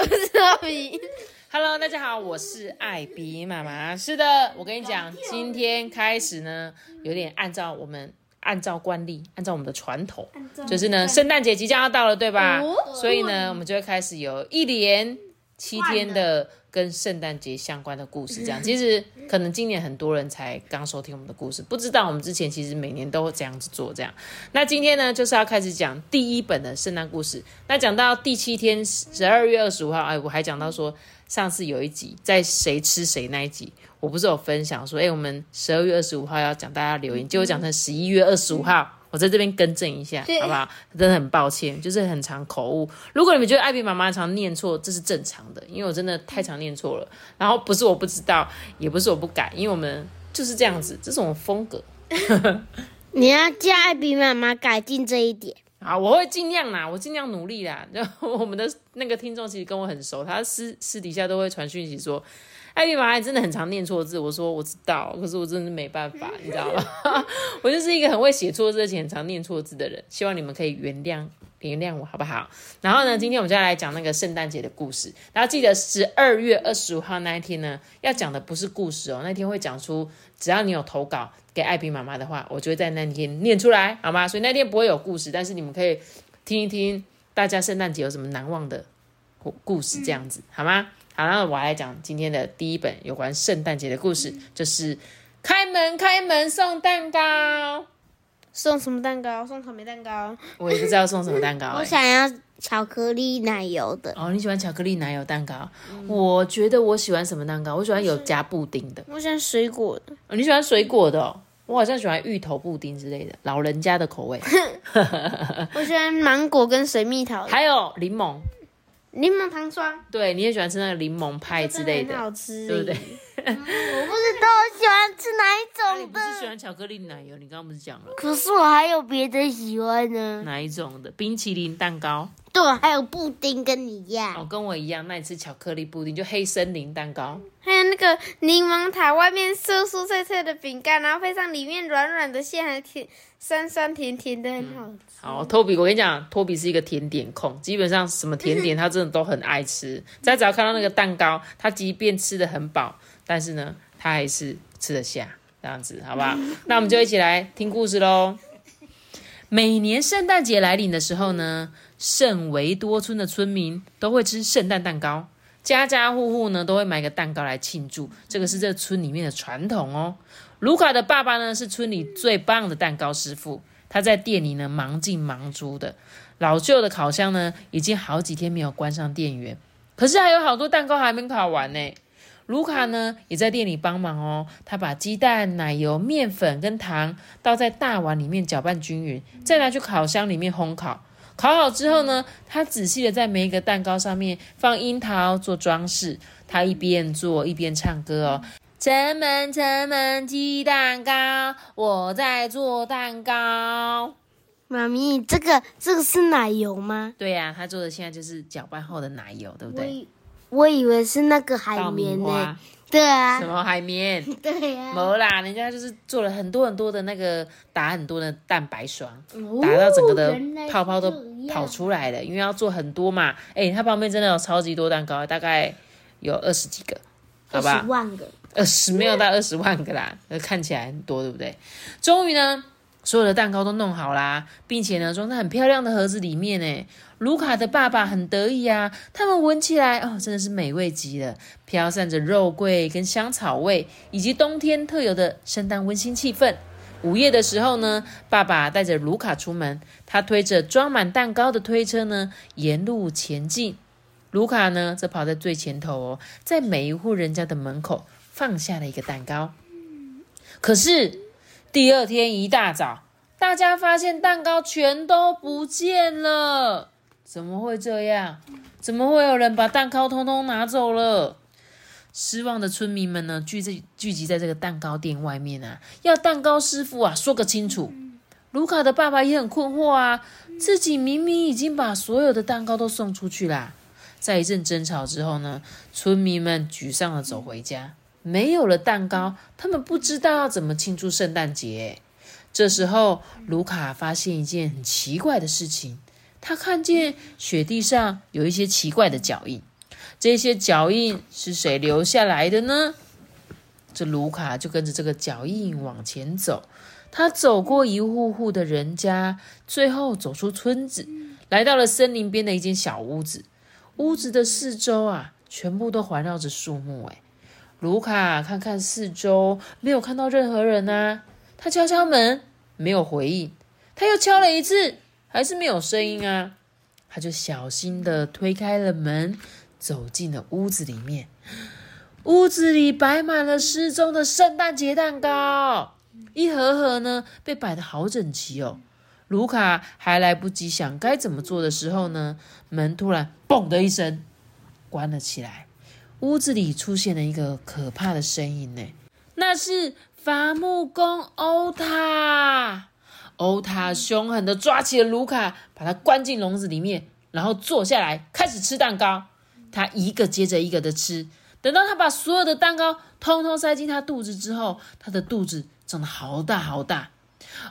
我是阿比，Hello，大家好，我是艾比妈妈。是的，我跟你讲，今天开始呢，有点按照我们按照惯例，按照我们的传统，就是呢，圣诞节即将要到了，对吧？所以呢，我们就会开始有一连七天的跟圣诞节相关的故事。这样，其实可能今年很多人才刚收听我们的故事，不知道我们之前其实每年都会这样子做。这样，那今天呢，就是要开始讲第一本的圣诞故事。那讲到第七天，十二月二十五号，哎，我还讲到说。上次有一集在谁吃谁那一集，我不是有分享说，哎、我们十二月二十五号要讲大家留言，结果讲成十一月二十五号，我在这边更正一下，好不好？真的很抱歉，就是很常口误。如果你们觉得艾比妈妈常念错，这是正常的，因为我真的太常念错了。然后不是我不知道，也不是我不改，因为我们就是这样子，这是我们风格。你要叫艾比妈妈改进这一点。好，我会尽量啦，我尽量努力啦。然后我们的那个听众其实跟我很熟，他私私底下都会传讯息说，艾比妈妈真的很常念错字。我说我知道，可是我真的没办法，你知道吗？我就是一个很会写错字而且很常念错字的人，希望你们可以原谅原谅我，好不好？然后呢，今天我们就要来讲那个圣诞节的故事。然后记得十二月二十五号那一天呢，要讲的不是故事哦，那天会讲出，只要你有投稿给艾比妈妈的话，我就会在那天念出来，好吗？所以那天不会有故事，但是你们可以听一听大家圣诞节有什么难忘的故故事，这样子、好吗？好，那我来讲今天的第一本有关圣诞节的故事，就是开门开门送蛋糕。送什么蛋糕？送草莓蛋糕。我也不知道送什么蛋糕、欸。我想要巧克力奶油的。哦，你喜欢巧克力奶油蛋糕？我觉得我喜欢什么蛋糕？我喜欢有加布丁的。我喜欢水果的。哦，你喜欢水果的、哦？我好像喜欢芋头布丁之类的，老人家的口味。我喜欢芒果跟水蜜桃的。还有柠檬，柠檬糖霜对，你也喜欢吃那个柠檬派之类的很，好吃，对不对？？我不知道我喜欢吃哪一种你不是喜欢巧克力奶油？你刚刚不是讲了可是我还有别的喜欢呢。哪一种的？冰淇淋蛋糕对，还有布丁跟你一样，哦，跟我一样。那你吃巧克力布丁就黑森林蛋糕。那个柠檬塔，外面酥酥脆脆的饼干，然后配上里面软软的馅，还甜酸酸甜甜的，很好吃。好，托比，我跟你讲，托比是一个甜点控，基本上什么甜点他真的都很爱吃。再只要看到那个蛋糕，他即便吃的很饱，但是呢，他还是吃得下，这样子，好不好？那我们就一起来听故事喽。每年圣诞节来临的时候呢，圣维多村的村民都会吃圣诞蛋糕，家家户户呢都会买个蛋糕来庆祝，这个是这村里面的传统哦。卢卡的爸爸呢是村里最棒的蛋糕师傅，他在店里呢忙进忙出的。老旧的烤箱呢已经好几天没有关上电源，可是还有好多蛋糕还没烤完呢。卢卡呢也在店里帮忙哦，他把鸡蛋、奶油、面粉跟糖倒在大碗里面搅拌均匀，再拿去烤箱里面烘烤。烤好之后呢，他仔细的在每一个蛋糕上面放樱桃做装饰。他一边做一边唱歌哦。城门城门鸡蛋糕，我在做蛋糕。妈咪，这个这个是奶油吗？对呀、他做的现在就是搅拌后的奶油，对不对？我以为是那个海绵呢、花，对啊什，么海绵？对呀、没啦，人家就是做了很多很多的那个打很多的蛋白霜，哦打到整个的泡泡都跑出来了，因为要做很多嘛。哎、它旁边真的有超级多蛋糕，大概有二十几个，好吧二十？万个，二十没有到二十万个啦，呃看起来很多，对不对？终于呢，所有的蛋糕都弄好啦，并且呢装在很漂亮的盒子里面呢。卢卡的爸爸很得意啊，他们闻起来哦，真的是美味极了，飘散着肉桂跟香草味，以及冬天特有的圣诞温馨气氛。午夜的时候呢，爸爸带着卢卡出门，他推着装满蛋糕的推车呢，沿路前进。卢卡呢，则跑在最前头哦，在每一户人家的门口放下了一个蛋糕。可是第二天一大早，大家发现蛋糕全都不见了，怎么会这样？怎么会有人把蛋糕通通拿走了？失望的村民们呢，聚在聚集在这个蛋糕店外面啊，要蛋糕师傅啊说个清楚。卢卡的爸爸也很困惑啊，自己明明已经把所有的蛋糕都送出去啦。在一阵争吵之后呢，村民们沮丧的走回家，没有了蛋糕，他们不知道要怎么庆祝圣诞节。这时候，卢卡发现一件很奇怪的事情，他看见雪地上有一些奇怪的脚印。这些脚印是谁留下来的呢？这卢卡就跟着这个脚印往前走。他走过一户户的人家，最后走出村子，来到了森林边的一间小屋子。屋子的四周啊，全部都环绕着树木。哎，卢卡看看四周，没有看到任何人啊。他敲敲门，没有回应。他又敲了一次，还是没有声音啊。他就小心的推开了门。走进了屋子里面，屋子里摆满了失踪的圣诞节蛋糕，一盒盒呢被摆的好整齐哦。卢卡还来不及想该怎么做的时候呢，门突然“嘣”的一声关了起来，屋子里出现了一个可怕的声音呢，那是伐木工欧塔。欧塔凶狠的抓起了卢卡，把他关进笼子里面，然后坐下来开始吃蛋糕。他一个接着一个的吃，等到他把所有的蛋糕通通塞进他肚子之后，他的肚子长得好大好大。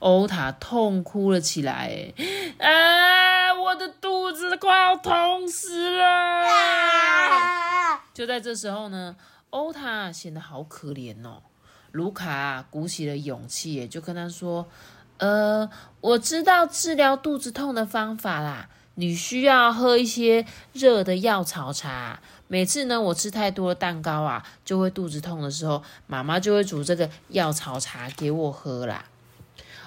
欧塔痛哭了起来，啊，我的肚子快要痛死了！就在这时候呢，欧塔显得好可怜哦。卢卡鼓起了勇气，就跟他说：“呃，我知道治疗肚子痛的方法啦。”你需要喝一些热的药草茶。每次呢，我吃太多的蛋糕啊，就会肚子痛的时候，妈妈就会煮这个药草茶给我喝啦。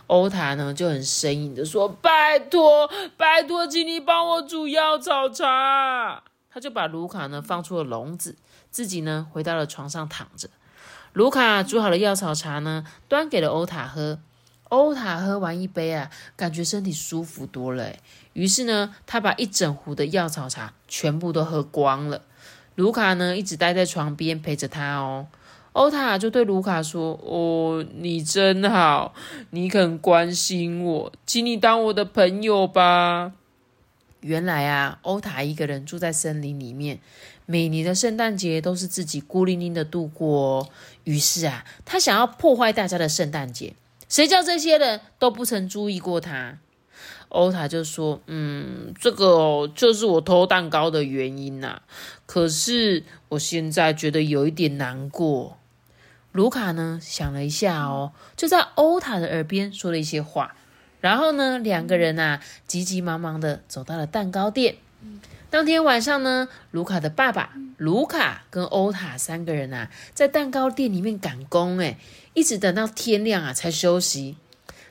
欧塔呢就很生硬的说：“拜托，拜托，请你帮我煮药草茶。”他就把卢卡呢放出了笼子，自己呢回到了床上躺着。卢卡煮好了药草茶呢，端给了欧塔喝。欧塔喝完一杯啊，感觉身体舒服多了。于是呢，他把一整壶的药草茶全部都喝光了。卢卡呢，一直待在床边陪着他哦。欧塔就对卢卡说：“哦，你真好，你肯关心我，请你当我的朋友吧。”原来啊，欧塔一个人住在森林里面，每年的圣诞节都是自己孤零零的度过。于是啊，他想要破坏大家的圣诞节。谁叫这些人都不曾注意过他？欧塔就说：“嗯，这个就是我偷蛋糕的原因呐。可是我现在觉得有一点难过。”卢卡呢想了一下哦，就在欧塔的耳边说了一些话。然后呢，两个人啊急急忙忙的走到了蛋糕店。当天晚上呢，卢卡的爸爸卢卡跟欧塔三个人啊，在蛋糕店里面赶工，哎，一直等到天亮啊才休息。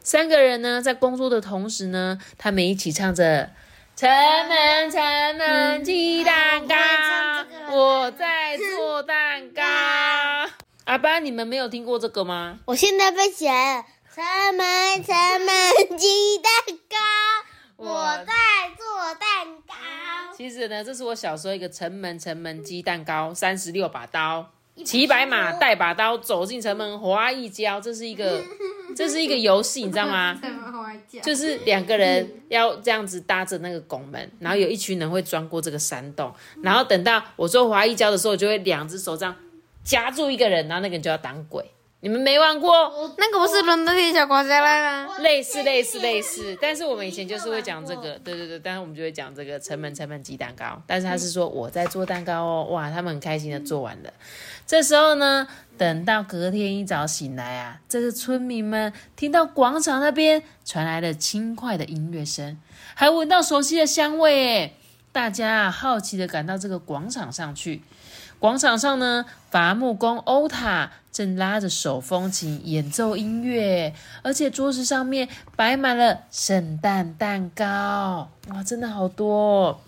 三个人呢，在工作的同时呢，他们一起唱着“城门城门鸡蛋糕”，我在做蛋糕。阿爸，你们没有听过这个吗？我现在背起来了，“城门城门鸡蛋糕”，我在做蛋糕。其实呢，这是我小时候一个城门城门鸡蛋糕，三十六把刀，骑白马带把刀走进城门滑一跤，这是一个 这是一个游戏，你知道吗？就是两个人要这样子搭着那个拱门，然后有一群人会钻过这个山洞，然后等到我说滑一跤的时候，就会两只手这样夹住一个人，然后那个人就要挡鬼。你们没玩过？那个不是伦敦铁小瓜下来吗？类似类似类似，但是我们以前就是会讲这个，对对对，但是我们就会讲这个成本成本鸡蛋糕，但是他是说我在做蛋糕哦，哇，他们很开心的做完了。这时候呢，等到隔天一早醒来啊，这个村民们听到广场那边传来了轻快的音乐声，还闻到熟悉的香味，诶，大家好奇的赶到这个广场上去。广场上呢，伐木工欧塔正拉着手风琴演奏音乐，而且桌子上面摆满了圣诞蛋糕，哇，真的好多！哦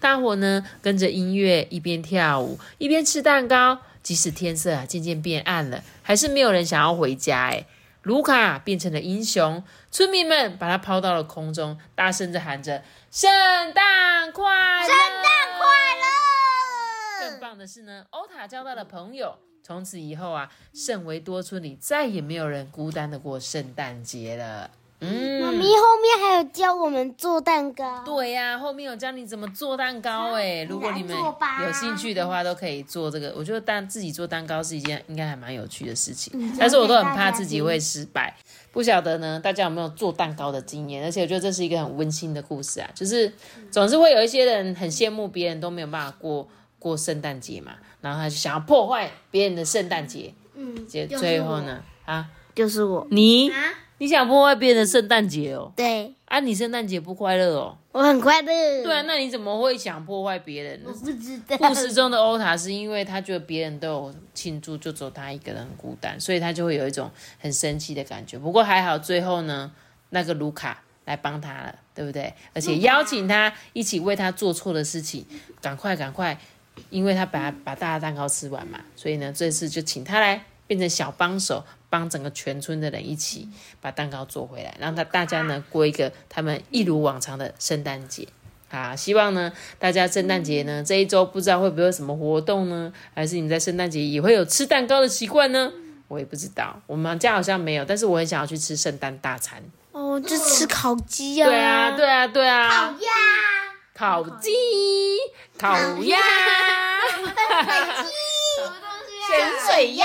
大伙呢跟着音乐一边跳舞一边吃蛋糕，即使天色啊渐渐变暗了，还是没有人想要回家。哎，卢卡变成了英雄，村民们把他抛到了空中，大声的喊着。圣诞快乐！圣诞快乐！更棒的是呢，欧塔交到了朋友，从此以后啊，圣维多村里再也没有人孤单的过圣诞节了。嗯妈嗯，咪后面还有教我们做蛋糕。对呀、后面有教你怎么做蛋糕哎，如果你们有兴趣的话，都可以做这个。我觉得蛋自己做蛋糕是一件应该还蛮有趣的事情，嗯但是我都很怕自己会失败。不晓得呢，大家有没有做蛋糕的经验？而且我觉得这是一个很温馨的故事啊，就是总是会有一些人很羡慕别人都没有办法过过圣诞节嘛，然后他就想要破坏别人的圣诞节，嗯，结最后呢，啊，就是我。你啊，你想破坏别人的圣诞节哦？对，啊，你圣诞节不快乐哦？我很快乐。对啊，那你怎么会想破坏别人呢我？不知道。故事中的欧塔是因为他觉得别人都有庆祝，就只有他一个人很孤单，所以他就会有一种很生气的感觉。不过还好，最后呢，那个卢卡来帮他了，对不对？而且邀请他一起为他做错的事情，赶快赶快，因为他把把大的蛋糕吃完嘛，所以呢，这次就请他来变成小帮手，帮整个全村的人一起把蛋糕做回来，让他大家呢过一个他们一如往常的圣诞节。啊，希望呢，大家圣诞节呢这一周不知道会不会有什么活动呢？还是你们在圣诞节也会有吃蛋糕的习惯呢？我也不知道，我们家好像没有，但是我很想要去吃圣诞大餐。哦，就吃烤鸡啊。对啊，对啊，对啊，呀。烤鸡、烤鸭、什么东西咸水鸭。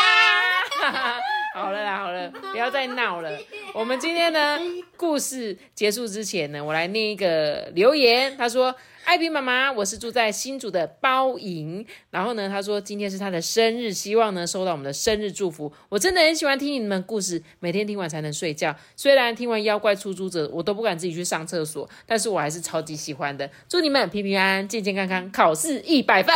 好了啦，好了，不要再闹了。我们今天呢，故事结束之前呢，我来念一个留言。他说：“艾比妈妈，我是住在新竹的包莹。然后呢，他说今天是他的生日，希望呢收到我们的生日祝福。我真的很喜欢听你们故事，每天听完才能睡觉。虽然听完妖怪出租者，我都不敢自己去上厕所，但是我还是超级喜欢的。祝你们平平安安、健健康康，考试一百分！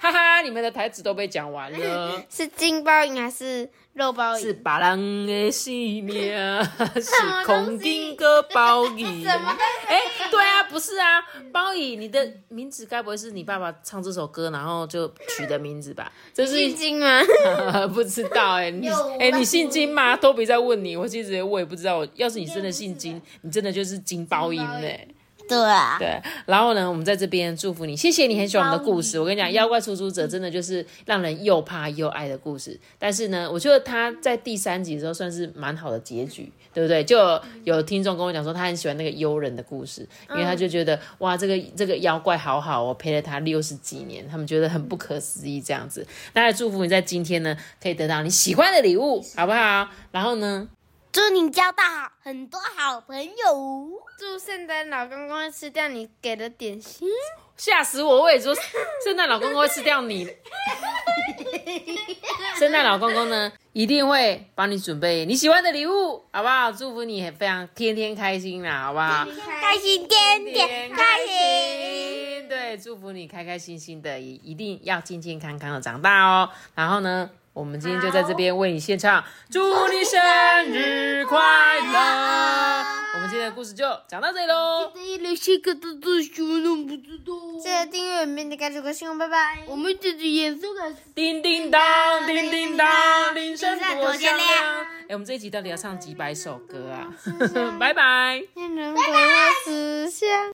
哈哈，你们的台词都被讲完了。”是金包银还是肉包银？是别人的性命，是空丁哥包椅。哎、对啊，不是啊，包椅，你的名字该不会是你爸爸唱这首歌，然后就取的名字吧？这是姓金吗？不知道哎、你哎、你姓金吗？都别在问你，我其实我也不知道。我要是你真的姓金，你真的就是金包银嘞、对啊。对，然后呢，我们在这边祝福你，谢谢你很喜欢我们的故事。我跟你讲，妖怪出租者真的就是让人又怕又爱的故事。但是呢，我觉得他在第三集的时候算是蛮好的结局，对不对？就有有听众跟我讲说，他很喜欢那个幽人的故事，因为他就觉得哇，这个这个妖怪好好哦，陪了他六十几年，他们觉得很不可思议这样子。那也祝福你在今天呢，可以得到你喜欢的礼物，好不好？然后呢，祝你交到好很多好朋友。祝圣诞老公公吃掉你给的点心。吓死我！我也说，圣诞老公公会吃掉你。圣诞老公公呢，一定会帮你准备你喜欢的礼物，好不好？祝福你非常天天开心啦，好不好？开心天天开心。对，祝福你开开心心的，也一定要健健康康的长大哦。然后呢，我们今天就在这边为你献唱，祝你生日快乐。我们今天的故事就讲到这里喽。这一类些个的都什么都不知道。记得订阅我们的感觉个新闻，拜拜。我们自己演出个。叮叮当，叮叮当，铃声多响亮。哎，我们这一集到底要唱几百首歌啊？拜拜。